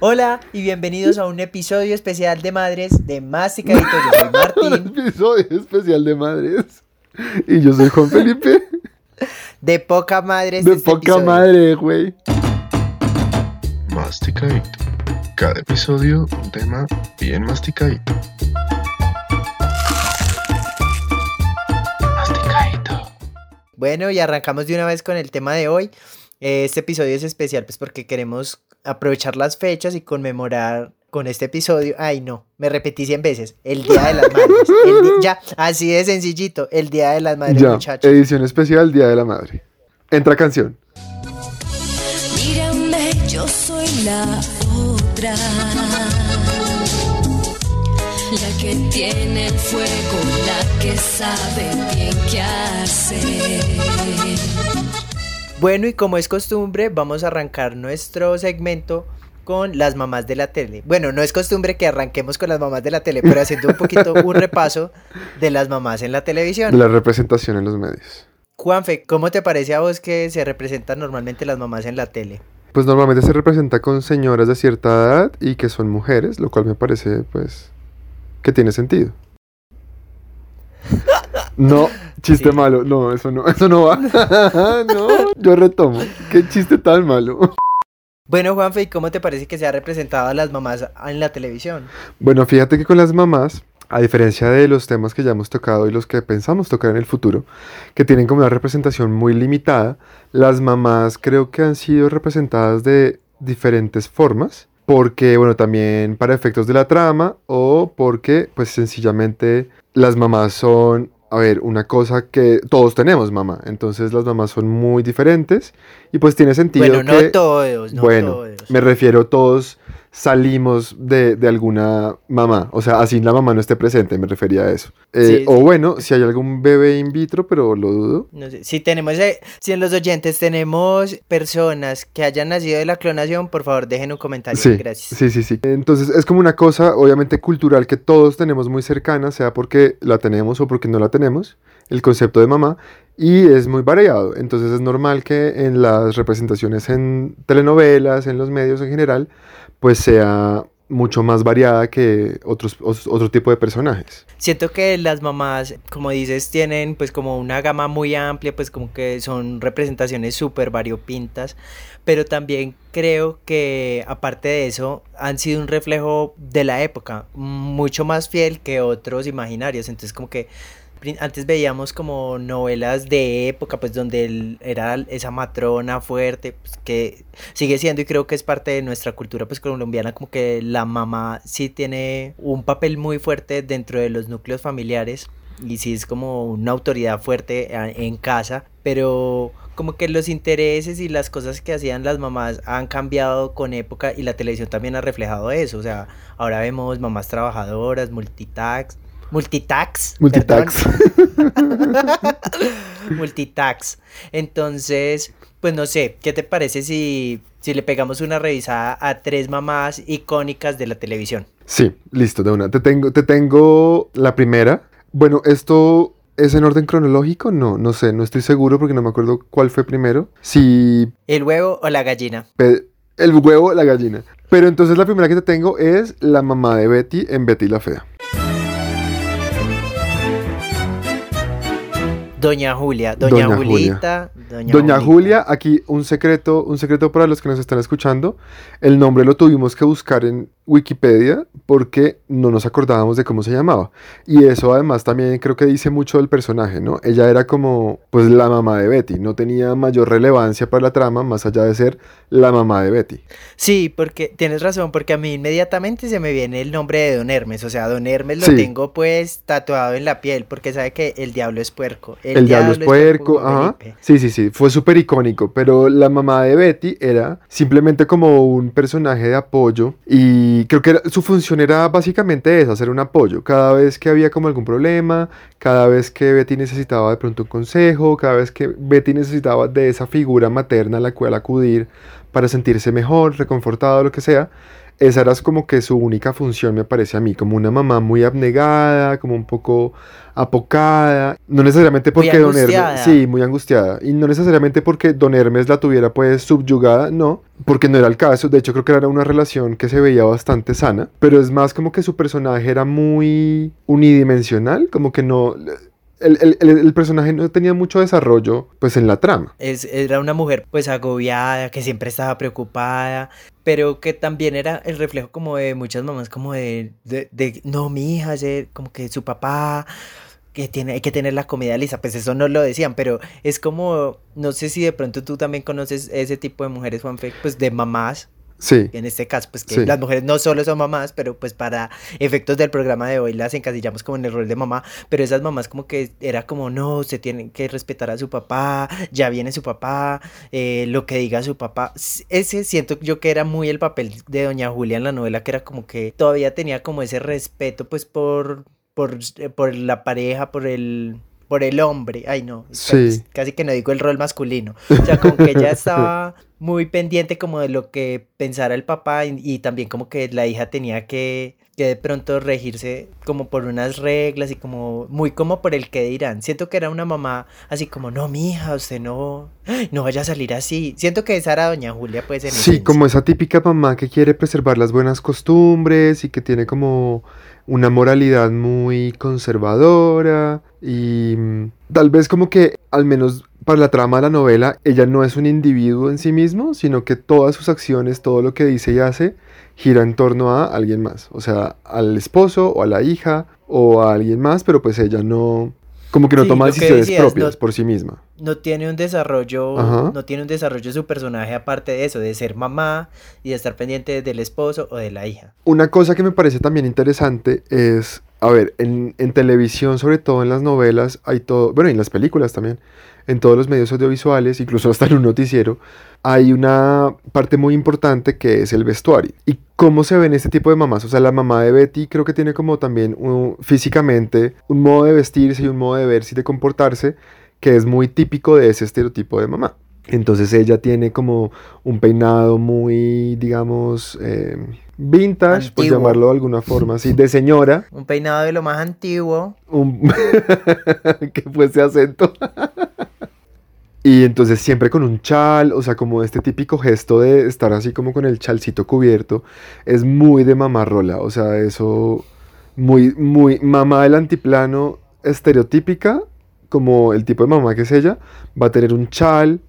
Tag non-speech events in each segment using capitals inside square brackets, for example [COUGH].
Hola y bienvenidos a un episodio especial de Madres de Masticadito. Yo soy [LAUGHS] Martín. Un episodio especial de madres. Y yo soy Juan Felipe. De poca madres. De este poca episodio. madre, güey. Masticadito. Cada episodio un tema bien masticadito. Masticadito. Bueno, y arrancamos de una vez con el tema de hoy. Este episodio es especial pues porque queremos aprovechar las fechas y conmemorar con este episodio. Ay, no, me repetí 100 veces. El Día de las Madres. El di- ya, así de sencillito. El Día de las Madres, Ya, muchachos. edición especial Día de la Madre. Entra canción. Mírame, yo soy la otra. La que tiene fuego, la que sabe bien qué hacer. Bueno, y como es costumbre, vamos a arrancar nuestro segmento con las mamás de la tele. Bueno, no es costumbre que arranquemos con las mamás de la tele, pero haciendo un poquito un [LAUGHS] repaso de las mamás en la De televisión. la representación en los medios. Juanfe, ¿cómo te parece a vos que se representan normalmente las mamás en la tele? Pues normalmente se representa con señoras de cierta edad y que son mujeres, lo cual me parece, pues, que tiene sentido. [LAUGHS] No, [LAUGHS] chiste Sí. malo. No, eso no, [LAUGHS] eso no va. [LAUGHS] no, yo retomo. Qué chiste tan malo. Bueno, Juanfe, ¿y cómo te parece que se ha representado a las mamás en la televisión? Bueno, fíjate que con las mamás, a diferencia de los temas que ya hemos tocado y los que pensamos tocar en el futuro, que tienen como una representación muy limitada, las mamás creo que han sido representadas de diferentes formas, porque, bueno, también para efectos de la trama o porque, pues sencillamente, las mamás son, a ver, una cosa que todos tenemos mamá, entonces las mamás son muy diferentes y pues tiene sentido Bueno, que... no todos, no bueno, todos. me refiero todos salimos de, de alguna mamá, o sea, así la mamá no esté presente, me refería a eso. Eh, Sí, o sí. bueno, si hay algún bebé in vitro, pero lo dudo. No sé, si tenemos, eh, si en los oyentes tenemos personas que hayan nacido de la clonación, por favor dejen un comentario. Sí, Gracias. sí, sí, sí. Entonces es como una cosa, obviamente, cultural que todos tenemos muy cercana, sea porque la tenemos o porque no la tenemos, el concepto de mamá, y es muy variado. Entonces es normal que en las representaciones en telenovelas, en los medios en general, pues sea mucho más variada que otros, os- otro tipo de personajes. Siento que las mamás, como dices, tienen pues como una gama muy amplia, pues como que son representaciones súper variopintas, pero también creo que aparte de eso han sido un reflejo de la época, mucho más fiel que otros imaginarios, entonces como que antes veíamos como novelas de época, pues donde el- era esa matrona fuerte, pues, que sigue siendo y creo que es parte de nuestra cultura pues colombiana, como que la mamá sí tiene un papel muy fuerte dentro de los núcleos familiares y sí es como una autoridad fuerte en casa, pero como que los intereses y las cosas que hacían las mamás han cambiado con época y la televisión también ha reflejado eso, o sea, ahora vemos mamás trabajadoras, multitax, multitax, Multitax. [LAUGHS] multitax. Entonces, pues no sé, ¿qué te parece si, si le pegamos una revisada a tres mamás icónicas de la televisión? Sí, listo, de una. Te tengo, te tengo la primera. Bueno, esto es en orden cronológico, no, no sé, no estoy seguro porque no me acuerdo cuál fue primero. Si ¿El huevo o la gallina? el huevo o la gallina. Pero entonces la primera que te tengo es la mamá de Betty en Betty la Fea. Doña Julia, Doña, Doña Julita, Doña. Julia, aquí un secreto, un secreto para los que nos están escuchando. El nombre lo tuvimos que buscar en Wikipedia porque no nos acordábamos de cómo se llamaba. Y eso además también creo que dice mucho del personaje, ¿no? Ella era como pues la mamá de Betty, no tenía mayor relevancia para la trama más allá de ser la mamá de Betty. Sí, porque tienes razón, porque a mí inmediatamente se me viene el nombre de Don Hermes, o sea, Don Hermes lo Sí. tengo pues tatuado en la piel, porque sabe que el diablo es puerco. El, diablo es puerco, ajá. Felipe. Sí, sí, sí, fue súper icónico, pero la mamá de Betty era simplemente como un personaje de apoyo y creo que su función era básicamente esa, hacer un apoyo. Cada vez que había como algún problema, cada vez que Betty necesitaba de pronto un consejo, cada vez que Betty necesitaba de esa figura materna a la cual acudir para sentirse mejor, reconfortado, lo que sea, esa era como que su única función, me parece a mí, como una mamá muy abnegada, como un poco apocada, no necesariamente porque Don Hermes, sí, muy angustiada, y no necesariamente porque Don Hermes la tuviera pues subyugada, no, porque no era el caso, de hecho creo que era una relación que se veía bastante sana, pero es más como que su personaje era muy unidimensional, como que no el, personaje no tenía mucho desarrollo pues en la trama. Es, era una mujer pues agobiada, que siempre estaba preocupada, pero que también era el reflejo como de muchas mamás como de, de, no, mi hija, como que su papá que tiene, hay que tener la comida lista, pues eso no lo decían, pero es como, no sé si de pronto tú también conoces ese tipo de mujeres, Juanfe, pues de mamás Sí. En este caso, pues que las mujeres no solo son mamás, pero pues para efectos del programa de hoy las encasillamos como en el rol de mamá, pero esas mamás como que era como, no, se tienen que respetar a su papá, ya viene su papá, eh, lo que diga su papá. Ese siento yo que era muy el papel de doña Julia en la novela, que era como que todavía tenía como ese respeto pues por, por, eh, por la pareja, por el por el hombre, ay no, sí. casi, que no digo el rol masculino, o sea, como que ella estaba [LAUGHS] muy pendiente como de lo que pensara el papá y, también como que la hija tenía que, que, de pronto regirse como por unas reglas y como muy como por el que dirán. Siento que era una mamá así como, no, mi hija, usted no, [GASPS] no vaya a salir así. Siento que esa era doña Julia pues en Sí, como esa típica mamá que quiere preservar las buenas costumbres y que tiene como una moralidad muy conservadora y mm, tal vez como que al menos para la trama de la novela ella no es un individuo en sí mismo, sino que todas sus acciones, todo lo que dice y hace gira en torno a alguien más, o sea, al esposo o a la hija o a alguien más, pero pues ella no, como que no toma decisiones propias por sí misma. No tiene un desarrollo, no tiene un desarrollo su personaje aparte de eso, de ser mamá y de estar pendiente del esposo o de la hija. Una cosa que me parece también interesante es, a ver, en, televisión, sobre todo en las novelas, hay todo, bueno, en las películas también, en todos los medios audiovisuales, incluso hasta en un noticiero, hay una parte muy importante que es el vestuario. ¿Y cómo se ven este tipo de mamás? O sea, la mamá de Betty creo que tiene como también físicamente un modo de vestirse y un modo de verse y de comportarse que es muy típico de ese estereotipo de mamá. Entonces ella tiene como un peinado muy, digamos, eh, vintage, por llamarlo de alguna forma así, de señora. Un peinado de lo más antiguo. Un... [LAUGHS] que fuese acento. [LAUGHS] Y entonces siempre con un chal, o sea, como este típico gesto de estar así como con el chalcito cubierto, es muy de mamá rola, o sea, eso, muy, muy, mamá del antiplano estereotípica, como el tipo de mamá que es ella, va a tener un chal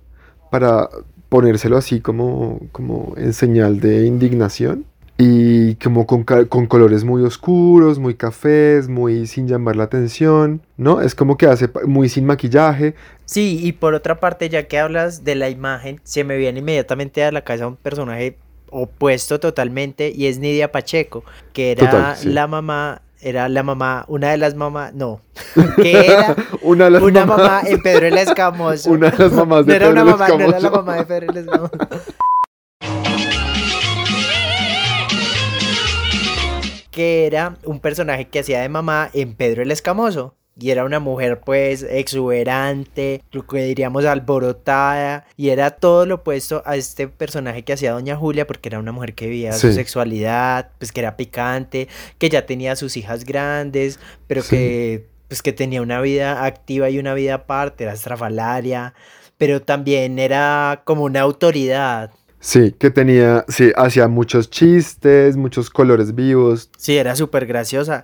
para ponérselo así como, como en señal de indignación y como con, con, colores muy oscuros, muy cafés, muy sin llamar la atención, ¿no? Es como que hace muy sin maquillaje. Sí, y por otra parte, ya que hablas de la imagen, se me viene inmediatamente a la cabeza un personaje opuesto totalmente y es Nidia Pacheco, que era la mamá era la mamá, una de las mamás, no, [LAUGHS] que era una, de una mamá en Pedro el Escamoso. Una de las mamás de Pedro el Escamoso. No era la mamá de Pedro el Escamoso. que era un personaje que hacía de mamá en Pedro el Escamoso. Y era una mujer pues exuberante, lo que diríamos alborotada, y era todo lo opuesto a este personaje que hacía Doña Julia, porque era una mujer que vivía su sexualidad, pues que era picante, que ya tenía sus hijas grandes, pero que pues que tenía una vida activa y una vida aparte, era estrafalaria, pero también era como una autoridad, Sí, que tenía, sí, hacía muchos chistes, muchos colores vivos. Sí, era súper graciosa.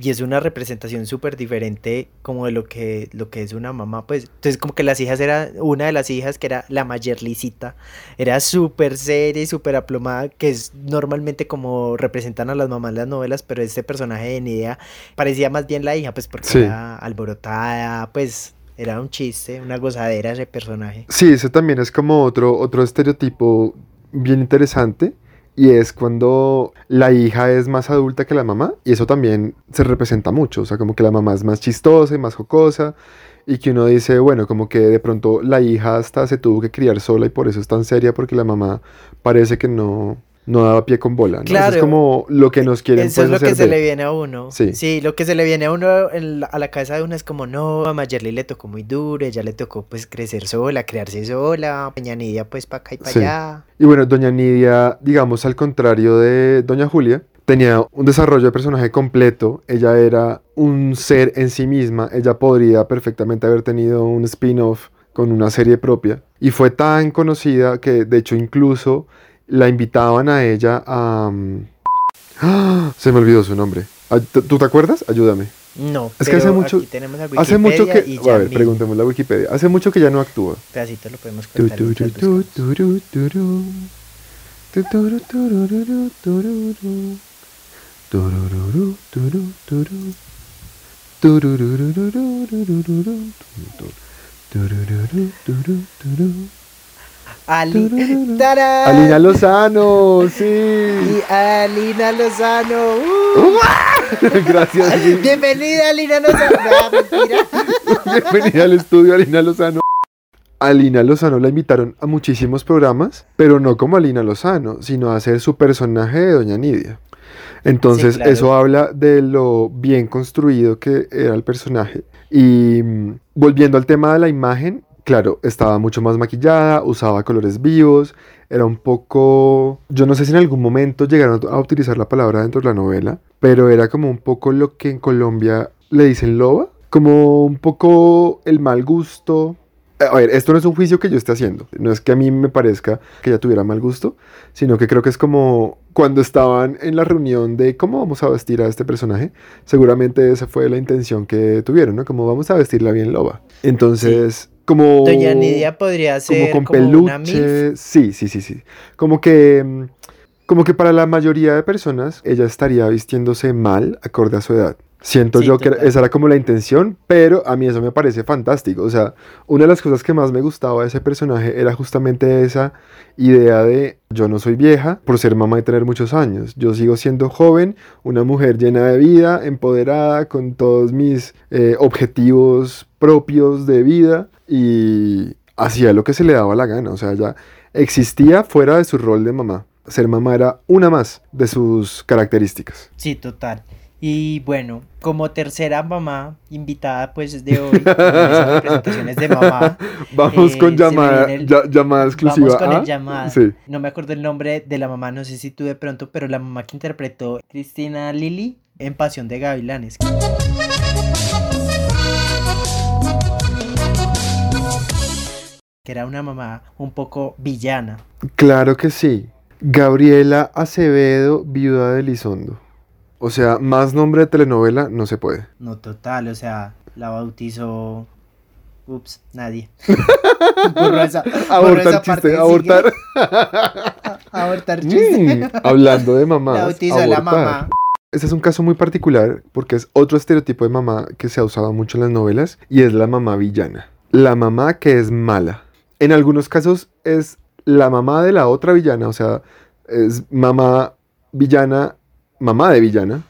Y es una representación súper diferente como de lo que, lo que es una mamá, pues. Entonces como que las hijas era, una de las hijas que era la Mayerlicita, era súper seria y súper aplomada, que es normalmente como representan a las mamás las novelas, pero este personaje de Nidia parecía más bien la hija, pues porque era alborotada, pues era un chiste, una gozadera ese personaje. Sí, ese también es como otro, otro estereotipo bien interesante. Y es cuando la hija es más adulta que la mamá. Y eso también se representa mucho. O sea, como que la mamá es más chistosa y más jocosa. Y que uno dice, bueno, como que de pronto la hija hasta se tuvo que criar sola y por eso es tan seria porque la mamá parece que no, no daba pie con bola. ¿no? Eso Claro. es como lo que nos quieren Eso es pues, lo que se le viene a uno. Sí. lo que se le viene a uno en la- a la cabeza de uno es como, no, a Mayerly le tocó muy duro, ella le tocó pues crecer sola, crearse sola, Peña Nidia pues para acá y para Sí. allá. Y bueno, Doña Nidia, digamos al contrario de Doña Julia, tenía un desarrollo de personaje completo. Ella era un ser en sí misma. Ella podría perfectamente haber tenido un spin-off con una serie propia. Y fue tan conocida que de hecho incluso la invitaban a ella a... mm, ¡Ah! Se me olvidó su nombre. ¿tú- ¿Tú te acuerdas? Ayúdame. No, Es que hace mucho- aquí tenemos a Hace mucho que... Wikipedia y ya A ver, preguntemos la Wikipedia. Hace mucho que ya no actúa. pedacito lo podemos contar. Ali, Turururu. ¡Tarán! Alina Lozano, sí. y Alina Lozano. ¡uh! [LAUGHS] Gracias. sí. Bienvenida Alina Lozano. [LAUGHS] Bienvenida al estudio, Alina Lozano. Alina Lozano la invitaron a muchísimos programas, pero no como Alina Lozano, sino a hacer su personaje de Doña Nidia. Entonces, Sí, claro. eso habla de lo bien construido que era el personaje. Y mm, volviendo al tema de la imagen, claro, estaba mucho más maquillada, usaba colores vivos, era un poco... Yo no sé si en algún momento llegaron a utilizar la palabra dentro de la novela, pero era como un poco lo que en Colombia le dicen loba, como un poco el mal gusto. A ver, esto no es un juicio que yo esté haciendo, no es que a mí me parezca que ella tuviera mal gusto, sino que creo que es como cuando estaban en la reunión de cómo vamos a vestir a este personaje, seguramente esa fue la intención que tuvieron, ¿no? Como vamos a vestirla bien loba. Entonces, como... Doña Nidia podría como ser con como, una. Sí, sí, sí, sí. Como que, mm, como que para la mayoría de personas ella estaría vistiéndose mal acorde a su edad. Siento Sí, yo que esa era como la intención, pero a mí eso me parece fantástico. O sea, una de las cosas que más me gustaba de ese personaje era justamente esa idea de yo no soy vieja por ser mamá y tener muchos años. Yo sigo siendo joven, una mujer llena de vida, empoderada, con todos mis eh, objetivos propios de vida y hacía lo que se le daba la gana. O sea, ya existía fuera de su rol de mamá. Ser mamá era una más de sus características. Sí, total. Y bueno, como tercera mamá invitada pues de hoy, en esas [LAUGHS] representaciones de mamá, Vamos Eh, con me llamada, viene el- ya- llamada exclusiva. vamos con ¿ah? el llamada. Sí. No me acuerdo el nombre de la mamá, no sé si tú de pronto, pero la mamá que interpretó Cristina Lili en Pasión de Gavilanes. Que era una mamá un poco villana. Claro que sí. Gabriela Acevedo, viuda de Elizondo. O sea, más nombre de telenovela no se puede. No total, o sea, la bautizó. Ups, nadie. [LAUGHS] Borró esa- Abortar esa chiste, abortar. [LAUGHS] Abortar chiste. Mm, hablando de mamás. La bautizó la mamá. Este es un caso muy particular porque es otro estereotipo de mamá que se ha usado mucho en las novelas y es la mamá villana. La mamá que es mala. En algunos casos es la mamá de la otra villana, o sea, es mamá villana, mamá de villana.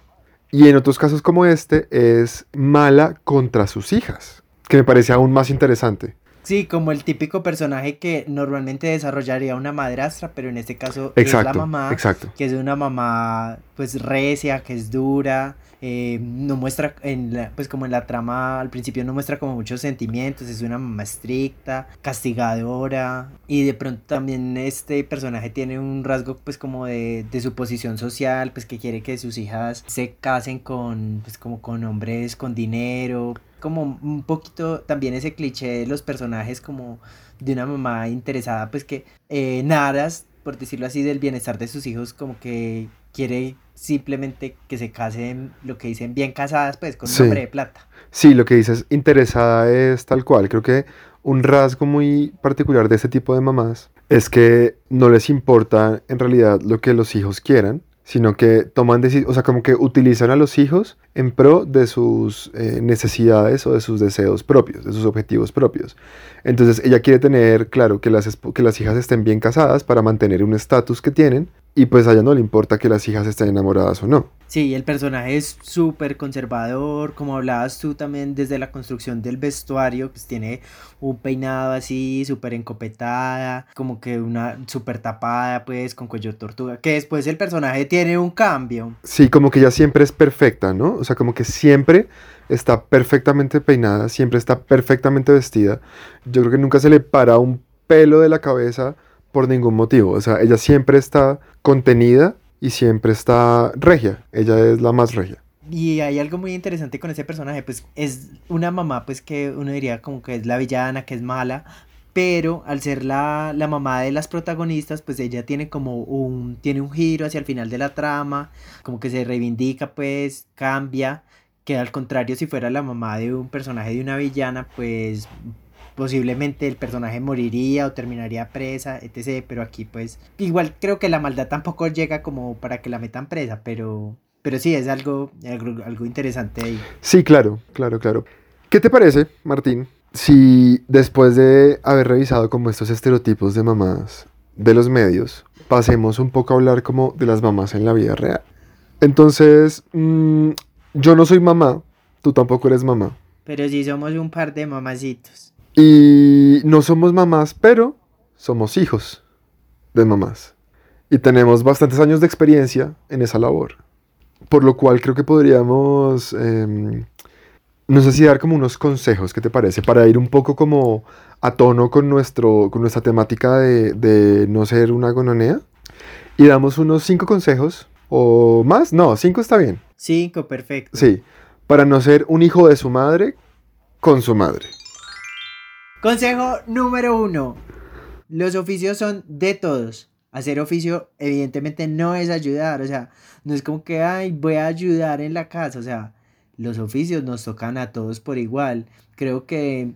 Y en otros casos como este es mala contra sus hijas, que me parece aún más interesante. Sí, como el típico personaje que normalmente desarrollaría una madrastra, pero en este caso Exacto, es la mamá, exacto. que es una mamá pues recia, que es dura, eh, no muestra, en la- pues como en la trama al principio no muestra como muchos sentimientos, es una mamá estricta, castigadora, y de pronto también este personaje tiene un rasgo pues como de, de su posición social, pues que quiere que sus hijas se casen con, pues como con hombres con dinero, como un poquito también ese cliché de los personajes como de una mamá interesada, pues que eh, naras, por decirlo así, del bienestar de sus hijos, como que quiere simplemente que se casen, lo que dicen, bien casadas, pues con un hombre de plata. Sí, lo que dices interesada es tal cual. Creo que un rasgo muy particular de este tipo de mamás es que no les importa en realidad lo que los hijos quieran, sino que toman decisiones, o sea, como que utilizan a los hijos en pro de sus eh, necesidades o de sus deseos propios, de sus objetivos propios. Entonces ella quiere tener, claro, que las, que las hijas estén bien casadas para mantener un estatus que tienen y pues a ella no le importa que las hijas estén enamoradas o no. Sí, el personaje es súper conservador, como hablabas tú también desde la construcción del vestuario, pues tiene un peinado así, súper encopetada, como que una súper tapada, pues, con cuello tortuga, que después el personaje tiene un cambio. Sí, como que ella siempre es perfecta, ¿no? O sea, como que siempre está perfectamente peinada, siempre está perfectamente vestida. Yo creo que nunca se le para un pelo de la cabeza por ningún motivo. O sea, ella siempre está contenida y siempre está regia. Ella es la más regia. Y hay algo muy interesante con ese personaje, pues es una mamá, pues que uno diría como que es la villana, que es mala, pero al ser la, la, mamá de las protagonistas, pues ella tiene como un, tiene un giro hacia el final de la trama, como que se reivindica, pues cambia, que al contrario si fuera la mamá de un personaje de una villana, pues posiblemente el personaje moriría o terminaría presa, etc. Pero aquí pues igual creo que la maldad tampoco llega como para que la metan presa, pero, pero sí es algo, algo, interesante ahí. Sí, claro, claro, claro. ¿Qué te parece, Martín, si después de haber revisado como estos estereotipos de mamás de los medios, pasemos un poco a hablar como de las mamás en la vida real? Entonces, mm, yo no soy mamá, tú tampoco eres mamá. Pero sí somos un par de mamacitos. Y no somos mamás, pero somos hijos de mamás. Y tenemos bastantes años de experiencia en esa labor. Por lo cual creo que podríamos, eh, no sé si dar como unos consejos, ¿qué te parece? Para ir un poco como a tono con, nuestro, con nuestra temática de, de no ser una gononea. Y damos unos cinco consejos o más. No, cinco está bien. Cinco, perfecto. Sí, para no ser un hijo de su madre con su madre. Consejo número uno. Los oficios son de todos. Hacer oficio evidentemente no es ayudar, o sea, no es como que, ay, voy a ayudar en la casa, o sea, los oficios nos tocan a todos por igual. Creo que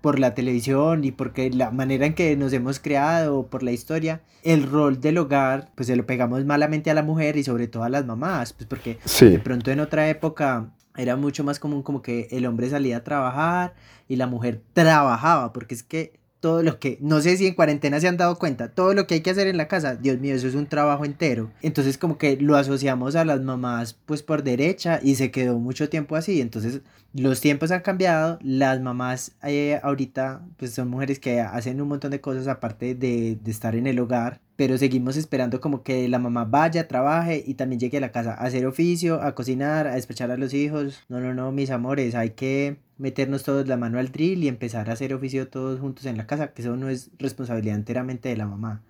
por la televisión y porque la manera en que nos hemos creado, por la historia, el rol del hogar, pues se lo pegamos malamente a la mujer y sobre todo a las mamás, pues porque de pronto en otra época era mucho más común como que el hombre salía a trabajar y la mujer trabajaba, porque es que todo lo que, no sé si en cuarentena se han dado cuenta, todo lo que hay que hacer en la casa, Dios mío, eso es un trabajo entero. Entonces como que lo asociamos a las mamás pues por derecha y se quedó mucho tiempo así. Entonces los tiempos han cambiado, las mamás eh, ahorita pues son mujeres que hacen un montón de cosas aparte de, de estar en el hogar pero seguimos esperando como que la mamá vaya, trabaje y también llegue a la casa a hacer oficio, a cocinar, a despechar a los hijos. No, no, no, mis amores, hay que meternos todos la mano al drill y empezar a hacer oficio todos juntos en la casa, que eso no es responsabilidad enteramente de la mamá.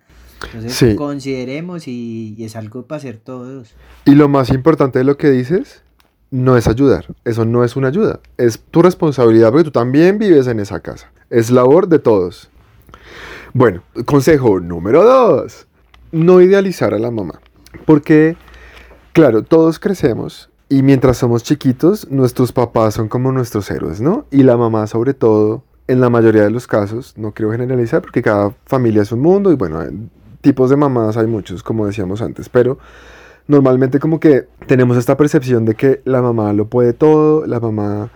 Entonces consideremos y, y es algo para hacer todos. Y lo más importante de lo que dices no es ayudar, eso no es una ayuda, es tu responsabilidad porque tú también vives en esa casa, es labor de todos. Bueno, consejo número dos. No idealizar a la mamá. Porque, claro, todos crecemos y mientras somos chiquitos, nuestros papás son como nuestros héroes, ¿no? Y la mamá sobre todo, en la mayoría de los casos, no quiero generalizar porque cada familia es un mundo y bueno, tipos de mamás hay muchos, como decíamos antes, pero normalmente como que tenemos esta percepción de que la mamá lo puede todo, la mamá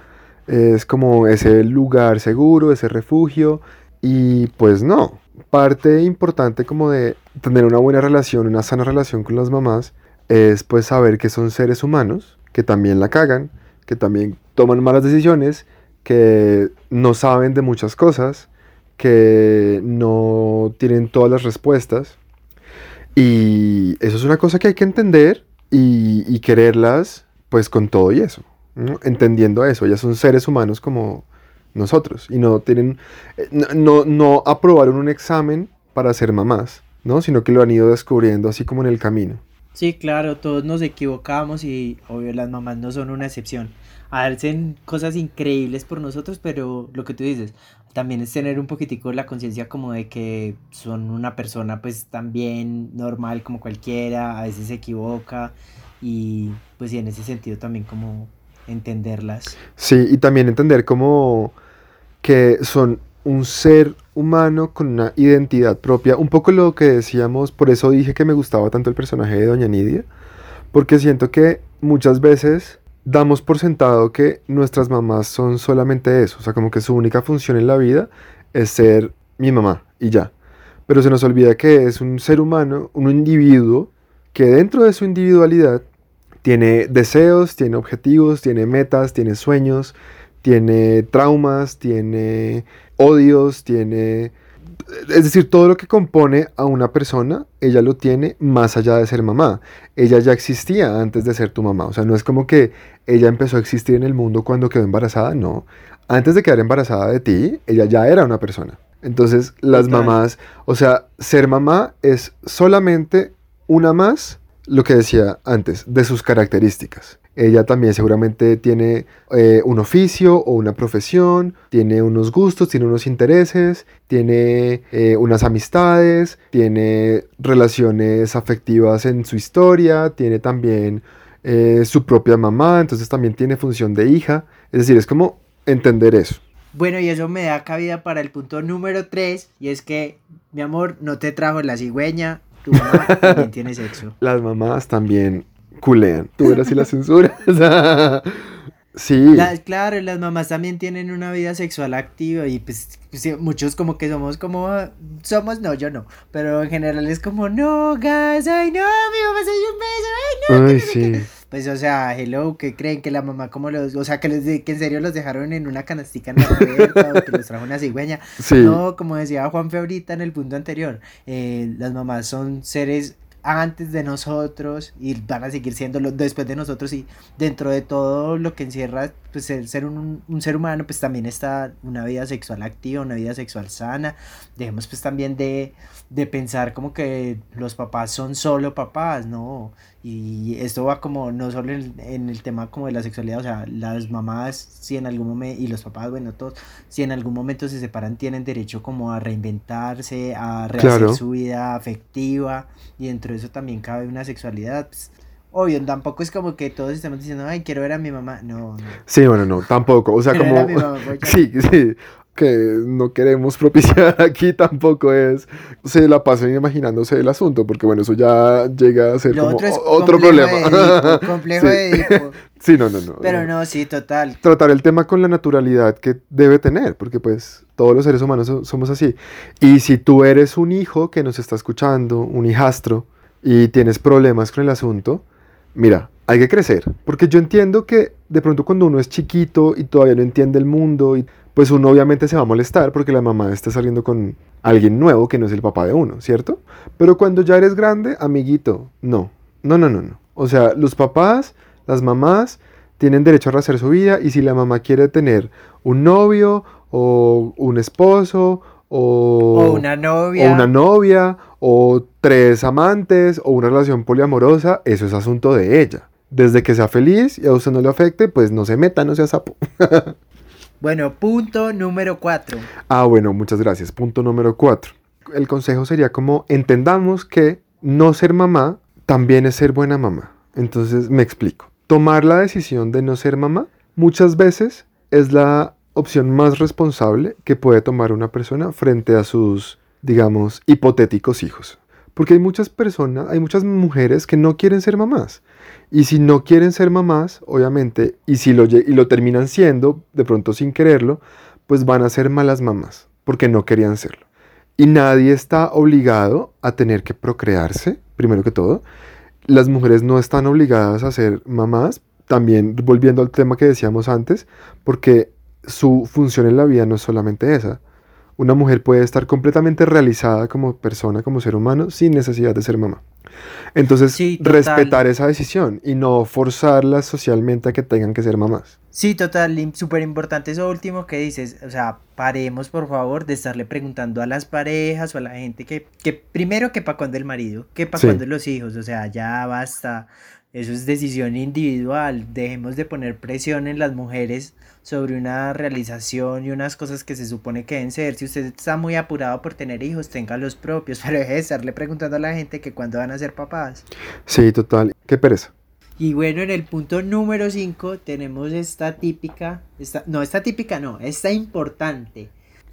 es como ese lugar seguro, ese refugio, y pues no, parte importante como de tener una buena relación, una sana relación con las mamás, es pues saber que son seres humanos, que también la cagan, que también toman malas decisiones, que no saben de muchas cosas, que no tienen todas las respuestas. Y eso es una cosa que hay que entender y, quererlas pues con todo y eso, entendiendo eso. Ellas son seres humanos como, nosotros y no tienen, eh, no, no, aprobaron un examen para ser mamás, ¿no? Sino que lo han ido descubriendo así como en el camino. Sí, claro, todos nos equivocamos y obvio las mamás no son una excepción. Hacen cosas increíbles por nosotros, pero lo que tú dices, también es tener un poquitico la conciencia como de que son una persona pues también normal como cualquiera, a veces se equivoca y pues en ese sentido también como entenderlas. Sí, y también entender como que son un ser humano con una identidad propia. Un poco lo que decíamos, por eso dije que me gustaba tanto el personaje de Doña Nidia, porque siento que muchas veces damos por sentado que nuestras mamás son solamente eso, o sea, como que su única función en la vida es ser mi mamá y ya. Pero se nos olvida que es un ser humano, un individuo, que dentro de su individualidad Tiene deseos, tiene objetivos, tiene metas, tiene sueños, tiene traumas, tiene odios, tiene... Es decir, todo lo que compone a una persona, ella lo tiene más allá de ser mamá. Ella ya existía antes de ser tu mamá. O sea, no es como que ella empezó a existir en el mundo cuando quedó embarazada, no. Antes de quedar embarazada de ti, ella ya era una persona. Entonces, las Total. mamás, o sea, ser mamá es solamente una más, lo que decía antes, de sus características. Ella también seguramente tiene eh, un oficio o una profesión, tiene unos gustos, tiene unos intereses, tiene eh, unas amistades, tiene relaciones afectivas en su historia, tiene también eh, su propia mamá, entonces también tiene función de hija. Es decir, es como entender eso. Bueno, y eso me da cabida para el punto número 3, y es que, mi amor, no te trajo la cigüeña, tu mamá también [LAUGHS] tiene sexo. Las mamás también culean. Tú verás si la censura. [LAUGHS] Sí. Las- claro, las mamás también tienen una vida sexual activa y pues muchos como que somos como, somos, no, yo no, pero en general es como, no, guys, ay no, mi mamá se dio un beso, ay no. Ay, sí. Pues o sea, hello, que creen que la mamá como los, o sea, que, que en serio los dejaron en una canastica en la puerta o que los trajo una cigüeña. Sí. No, como decía Juanfe ahorita en el punto anterior, eh, las mamás son seres antes de nosotros y van a seguir siendo después de nosotros y dentro de todo lo que encierra pues el ser un, un ser humano pues también está una vida sexual activa, una vida sexual sana. Dejemos pues también de, de pensar como que los papás son solo papás, ¿no? Y esto va como no solo en, en el tema como de la sexualidad, o sea, las mamás si en algún momento y los papás, bueno, todos si en algún momento se separan, tienen derecho como a reinventarse, a rehacer Claro. su vida afectiva, y dentro de eso también cabe una sexualidad. pues, obvio, tampoco es como que todos estemos diciendo, ay, quiero ver a mi mamá. No, no. Sí, bueno, no, tampoco. O sea, Quiero ver a mi como. mamá, pues. [LAUGHS] Sí, sí. Que no queremos propiciar [LAUGHS] aquí tampoco es. Se la pasen imaginándose el asunto, porque bueno, eso ya llega a ser Lo como otro es otro complejo problema. de [LAUGHS] Edipo, complejo Sí. de Edipo. Sí, no, no, no. Pero no. sí, total. tratar el tema con la naturalidad que debe tener, porque pues todos los seres humanos so- somos así. Y si tú eres un hijo que nos está escuchando, un hijastro, y tienes problemas con el asunto, mira, hay que crecer, porque yo entiendo que de pronto cuando uno es chiquito y todavía no entiende el mundo, y, pues uno obviamente se va a molestar porque la mamá está saliendo con alguien nuevo que no es el papá de uno, ¿cierto? Pero cuando ya eres grande, amiguito, no, no, no, no, no. O sea, los papás, las mamás, tienen derecho a rehacer su vida y si la mamá quiere tener un novio o un esposo o, O una novia. o una novia o tres amantes o una relación poliamorosa, eso es asunto de ella. Desde que sea feliz y a usted no le afecte, pues no se meta, no sea sapo. [LAUGHS] Bueno, punto número 4. Ah, bueno, muchas gracias. Punto número cuatro. El consejo sería como entendamos que no ser mamá también es ser buena mamá. Entonces me explico. Tomar la decisión de no ser mamá muchas veces es la opción más responsable que puede tomar una persona frente a sus, digamos, hipotéticos hijos. Porque hay muchas personas, hay muchas mujeres que no quieren ser mamás. Y si no quieren ser mamás, obviamente, y si lo, y lo terminan siendo, de pronto sin quererlo, pues van a ser malas mamás, porque no querían serlo. Y nadie está obligado a tener que procrearse, primero que todo. Las mujeres no están obligadas a ser mamás, también volviendo al tema que decíamos antes, porque su función en la vida no es solamente esa. Una mujer puede estar completamente realizada como persona, como ser humano, sin necesidad de ser mamá. Entonces, Sí, respetar esa decisión y no forzarlas socialmente a que tengan que ser mamás. Sí, total, súper importante eso último que dices. O sea, paremos por favor de estarle preguntando a las parejas o a la gente que, que primero que para cuándo el marido, que para Sí. cuándo los hijos. O sea, ya basta. Eso es decisión individual. Dejemos de poner presión en las mujeres sobre una realización y unas cosas que se supone que deben ser. Si usted está muy apurado por tener hijos, tenga los propios. [LAUGHS] Pero deje de estarle preguntando a la gente que cuándo van a ser papás. Sí, total. Qué pereza. Y bueno, en el punto número 5 tenemos esta típica, esta, no, esta típica no, esta importante,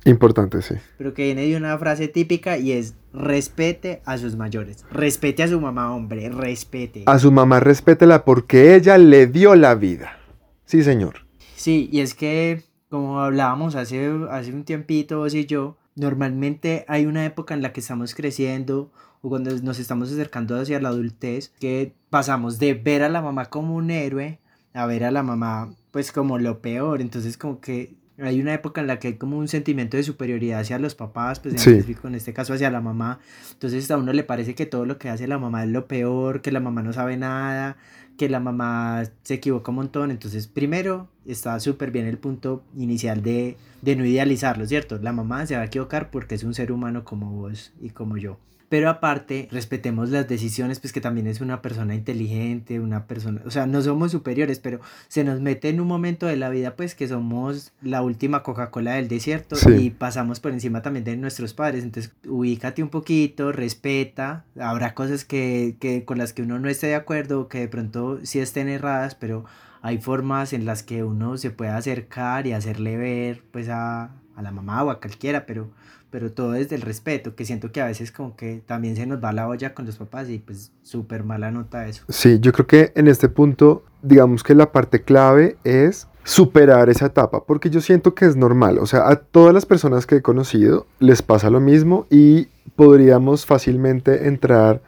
Importante, sí. pero que viene de una frase típica y es respete a sus mayores, respete a su mamá, hombre, respete. A su mamá respétela porque ella le dio la vida. Sí, señor. Sí, y es que, como hablábamos hace, hace un tiempito vos y yo, normalmente hay una época en la que estamos creciendo o cuando nos estamos acercando hacia la adultez, que pasamos de ver a la mamá como un héroe a ver a la mamá pues como lo peor, entonces como que hay una época en la que hay como un sentimiento de superioridad hacia los papás, pues en, Sí. específico, en este caso hacia la mamá. Entonces a uno le parece que todo lo que hace la mamá es lo peor, que la mamá no sabe nada, que la mamá se equivoca un montón. Entonces primero está súper bien el punto inicial de, de no idealizarlo, ¿cierto? La mamá se va a equivocar porque es un ser humano como vos y como yo. Pero aparte, respetemos las decisiones, pues que también es una persona inteligente, una persona, o sea, no somos superiores, pero se nos mete en un momento de la vida, pues que somos la última Coca-Cola del desierto Sí. y pasamos por encima también de nuestros padres. Entonces, ubícate un poquito, respeta. Habrá cosas que, que con las que uno no esté de acuerdo, que de pronto sí estén erradas, pero hay formas en las que uno se puede acercar y hacerle ver, pues, a, a la mamá o a cualquiera, pero pero todo desde el respeto, que siento que a veces como que también se nos va la olla con los papás y pues súper mala nota eso. Sí, yo creo que en este punto, digamos que la parte clave es superar esa etapa, porque yo siento que es normal, o sea, a todas las personas que he conocido les pasa lo mismo y podríamos fácilmente entrar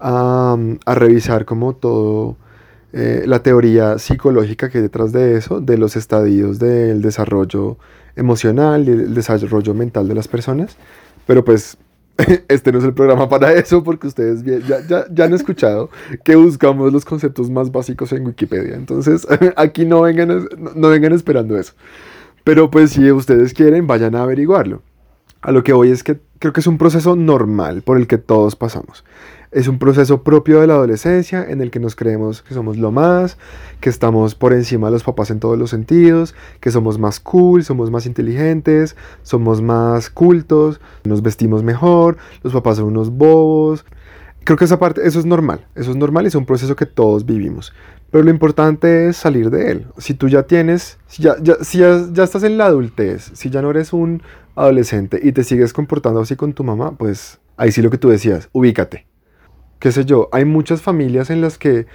a, a revisar como todo eh, la teoría psicológica que hay detrás de eso, de los estadios del desarrollo emocional y el desarrollo mental de las personas, pero pues [LAUGHS] este no es el programa para eso porque ustedes ya, ya, ya han escuchado que buscamos los conceptos más básicos en Wikipedia. Entonces, [LAUGHS] aquí no vengan, no vengan esperando eso. Pero pues si ustedes quieren, vayan a averiguarlo. A lo que voy es que creo que es un proceso normal por el que todos pasamos. Es un proceso propio de la adolescencia en el que nos creemos que somos lo más, que estamos por encima de los papás en todos los sentidos, que somos más cool, somos más inteligentes, somos más cultos, nos vestimos mejor, los papás son unos bobos. Creo que esa parte, eso es normal, eso es normal y es un proceso que todos vivimos. Pero lo importante es salir de él. Si tú ya tienes, si ya, si ya, ya estás en la adultez, si ya no eres un adolescente y te sigues comportando así con tu mamá, pues ahí sí lo que tú decías, ubícate. Qué sé yo, hay muchas familias en las que,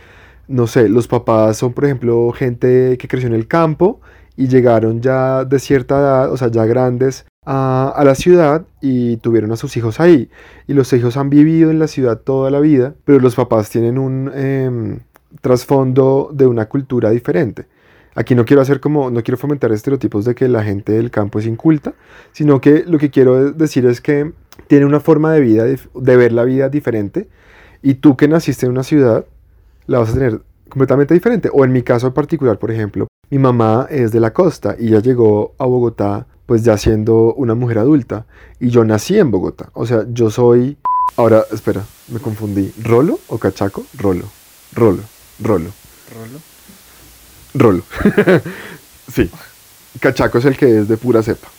no sé, los papás son, por ejemplo, gente que creció en el campo y llegaron ya de cierta edad, o sea, ya grandes, a, la ciudad y tuvieron a sus hijos ahí. Y los hijos han vivido en la ciudad toda la vida, pero los papás tienen un em, trasfondo de una cultura diferente. Aquí no quiero hacer como, no quiero fomentar estereotipos de que la gente del campo es inculta, sino que lo que quiero decir es que tiene una forma de vida, de ver la vida diferente, y tú que naciste en una ciudad, la vas a tener completamente diferente. O en mi caso en particular, por ejemplo, mi mamá es de la costa y ella llegó a Bogotá pues ya siendo una mujer adulta y yo nací en Bogotá. O sea, yo soy... Ahora, espera, me confundí. ¿Rolo o cachaco? Rolo. Rolo. Rolo. Rolo. Rolo. [LAUGHS] sí. Cachaco es el que es de pura cepa.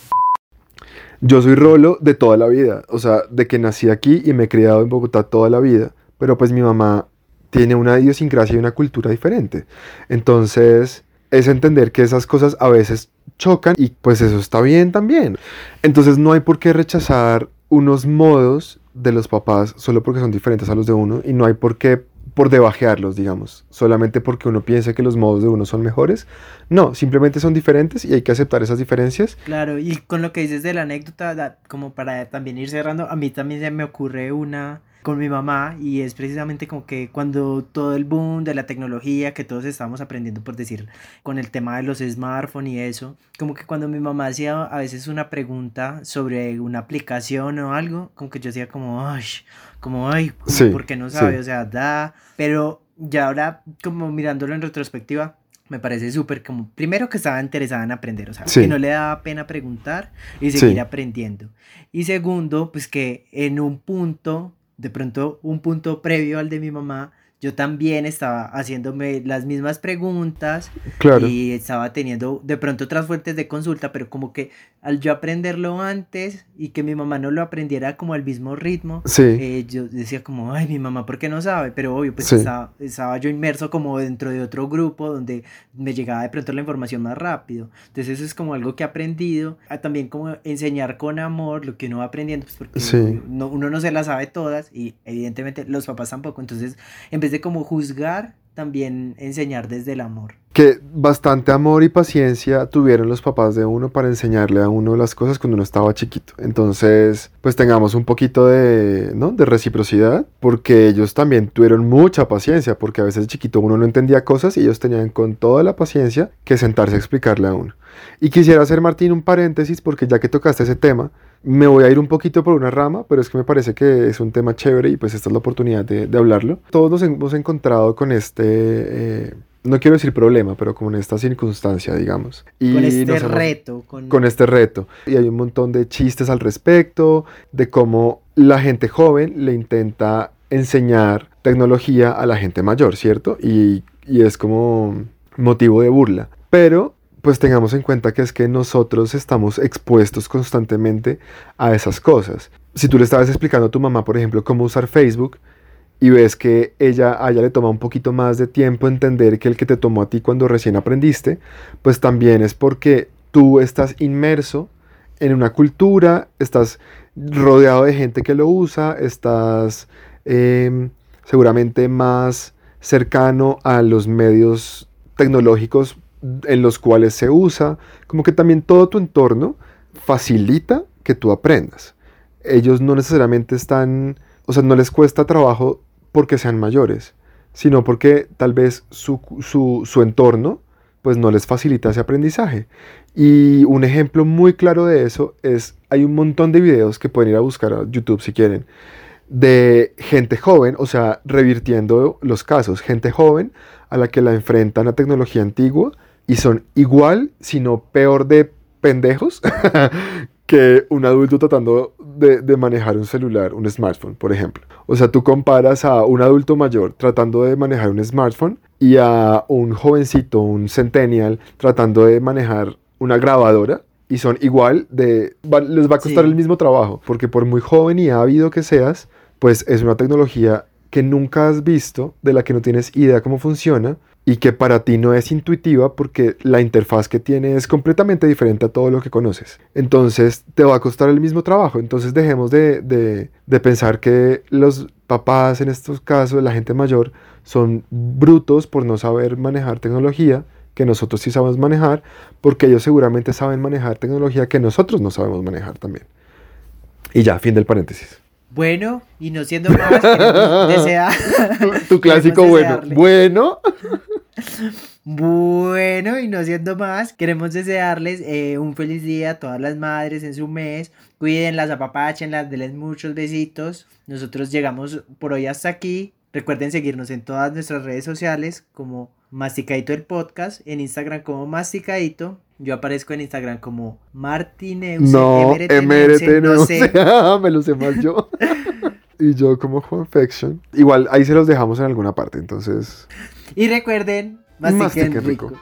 Yo soy Rolo de toda la vida. O sea, de que nací aquí y me he criado en Bogotá toda la vida. Pero pues mi mamá tiene una idiosincrasia y una cultura diferente. Entonces, es entender que esas cosas a veces chocan y pues eso está bien también. Entonces, no hay por qué rechazar unos modos de los papás solo porque son diferentes a los de uno y no hay por qué por debajearlos, digamos, solamente porque uno piensa que los modos de uno son mejores. No, simplemente son diferentes y hay que aceptar esas diferencias. Claro, y con lo que dices de la anécdota, como para también ir cerrando, a mí también se me ocurre una con mi mamá y es precisamente como que cuando todo el boom de la tecnología que todos estamos aprendiendo por decir con el tema de los smartphones y eso, como que cuando mi mamá hacía a veces una pregunta sobre una aplicación o algo, como que yo decía como, ay, como, ay, Sí, ¿por qué no sabe? sí. O sea, da, pero ya ahora como mirándolo en retrospectiva, me parece súper como, primero que estaba interesada en aprender, o sea, Sí. que no le daba pena preguntar y seguir Sí. aprendiendo. Y segundo, pues que en un punto, de pronto un punto previo al de mi mamá, yo también estaba haciéndome las mismas preguntas Claro. y estaba teniendo de pronto otras fuentes de consulta, pero como que al yo aprenderlo antes y que mi mamá no lo aprendiera como al mismo ritmo, Sí, eh, yo decía como, ay, mi mamá, ¿por qué no sabe? Pero obvio, pues Sí. estaba, estaba yo inmerso como dentro de otro grupo donde me llegaba de pronto la información más rápido. Entonces eso es como algo que he aprendido. A también como enseñar con amor lo que uno va aprendiendo, pues porque Sí. obvio, no- uno no se las sabe todas y evidentemente los papás tampoco. Entonces en vez de como juzgar, también enseñar desde el amor. Que bastante amor y paciencia tuvieron los papás de uno para enseñarle a uno las cosas cuando uno estaba chiquito. Entonces, pues tengamos un poquito de, ¿no? de reciprocidad, porque ellos también tuvieron mucha paciencia, porque a veces chiquito uno no entendía cosas y ellos tenían con toda la paciencia que sentarse a explicarle a uno. Y quisiera hacer, Martín, un paréntesis, porque ya que tocaste ese tema, me voy a ir un poquito por una rama, pero es que me parece que es un tema chévere y pues esta es la oportunidad de, de hablarlo. Todos nos hemos encontrado con este, eh, no quiero decir problema, pero como en esta circunstancia, digamos. Y con este hemos- reto. Con... con este reto. Y hay un montón de chistes al respecto, de cómo la gente joven le intenta enseñar tecnología a la gente mayor, ¿cierto? Y, y es como motivo de burla. Pero pues tengamos en cuenta que es que nosotros estamos expuestos constantemente a esas cosas. Si tú le estabas explicando a tu mamá, por ejemplo, cómo usar Facebook, y ves que ella, a ella le toma un poquito más de tiempo entender que el que te tomó a ti cuando recién aprendiste, pues también es porque tú estás inmerso en una cultura, estás rodeado de gente que lo usa, estás eh, seguramente más cercano a los medios tecnológicos en los cuales se usa, como que también todo tu entorno facilita que tú aprendas. Ellos no necesariamente están, o sea, no les cuesta trabajo porque sean mayores, sino porque tal vez su, su, su entorno pues no les facilita ese aprendizaje. Y un ejemplo muy claro de eso es, hay un montón de videos que pueden ir a buscar a YouTube si quieren, de gente joven, o sea, revirtiendo los casos, gente joven a la que la enfrentan a tecnología antigua y son igual, si no peor de pendejos [LAUGHS] que un adulto tratando de, de, manejar un celular, un smartphone, por ejemplo. O sea, tú comparas a un adulto mayor tratando de manejar un smartphone y a un jovencito, un centennial, tratando de manejar una grabadora y son igual de... Va, les va a costar sí. el mismo trabajo, porque por muy joven y ávido que seas, pues es una tecnología que nunca has visto, de la que no tienes idea cómo funciona y que para ti no es intuitiva porque la interfaz que tiene es completamente diferente a todo lo que conoces. Entonces te va a costar el mismo trabajo. Entonces dejemos de, de, de pensar que los papás en estos casos, la gente mayor, son brutos por no saber manejar tecnología que nosotros sí sabemos manejar, porque ellos seguramente saben manejar tecnología que nosotros no sabemos manejar también. Y ya, fin del paréntesis. Bueno, y no siendo más, queremos [LAUGHS] desear. tu [LAUGHS] clásico bueno. Bueno. Bueno, y no siendo más, queremos desearles eh, un feliz día a todas las madres en su mes. Cuídenlas, apapáchenlas, denles muchos besitos. Nosotros llegamos por hoy hasta aquí. Recuerden seguirnos en todas nuestras redes sociales como Masticadito el Podcast, en Instagram como Masticadito. Yo aparezco en Instagram como Martineuse. No, MRT no sé. [LAUGHS] Me lo sé más yo. [LAUGHS] y yo como Juanfection. Igual ahí se los dejamos en alguna parte, entonces. Y recuerden, mastiquen, Mastiquen rico. rico.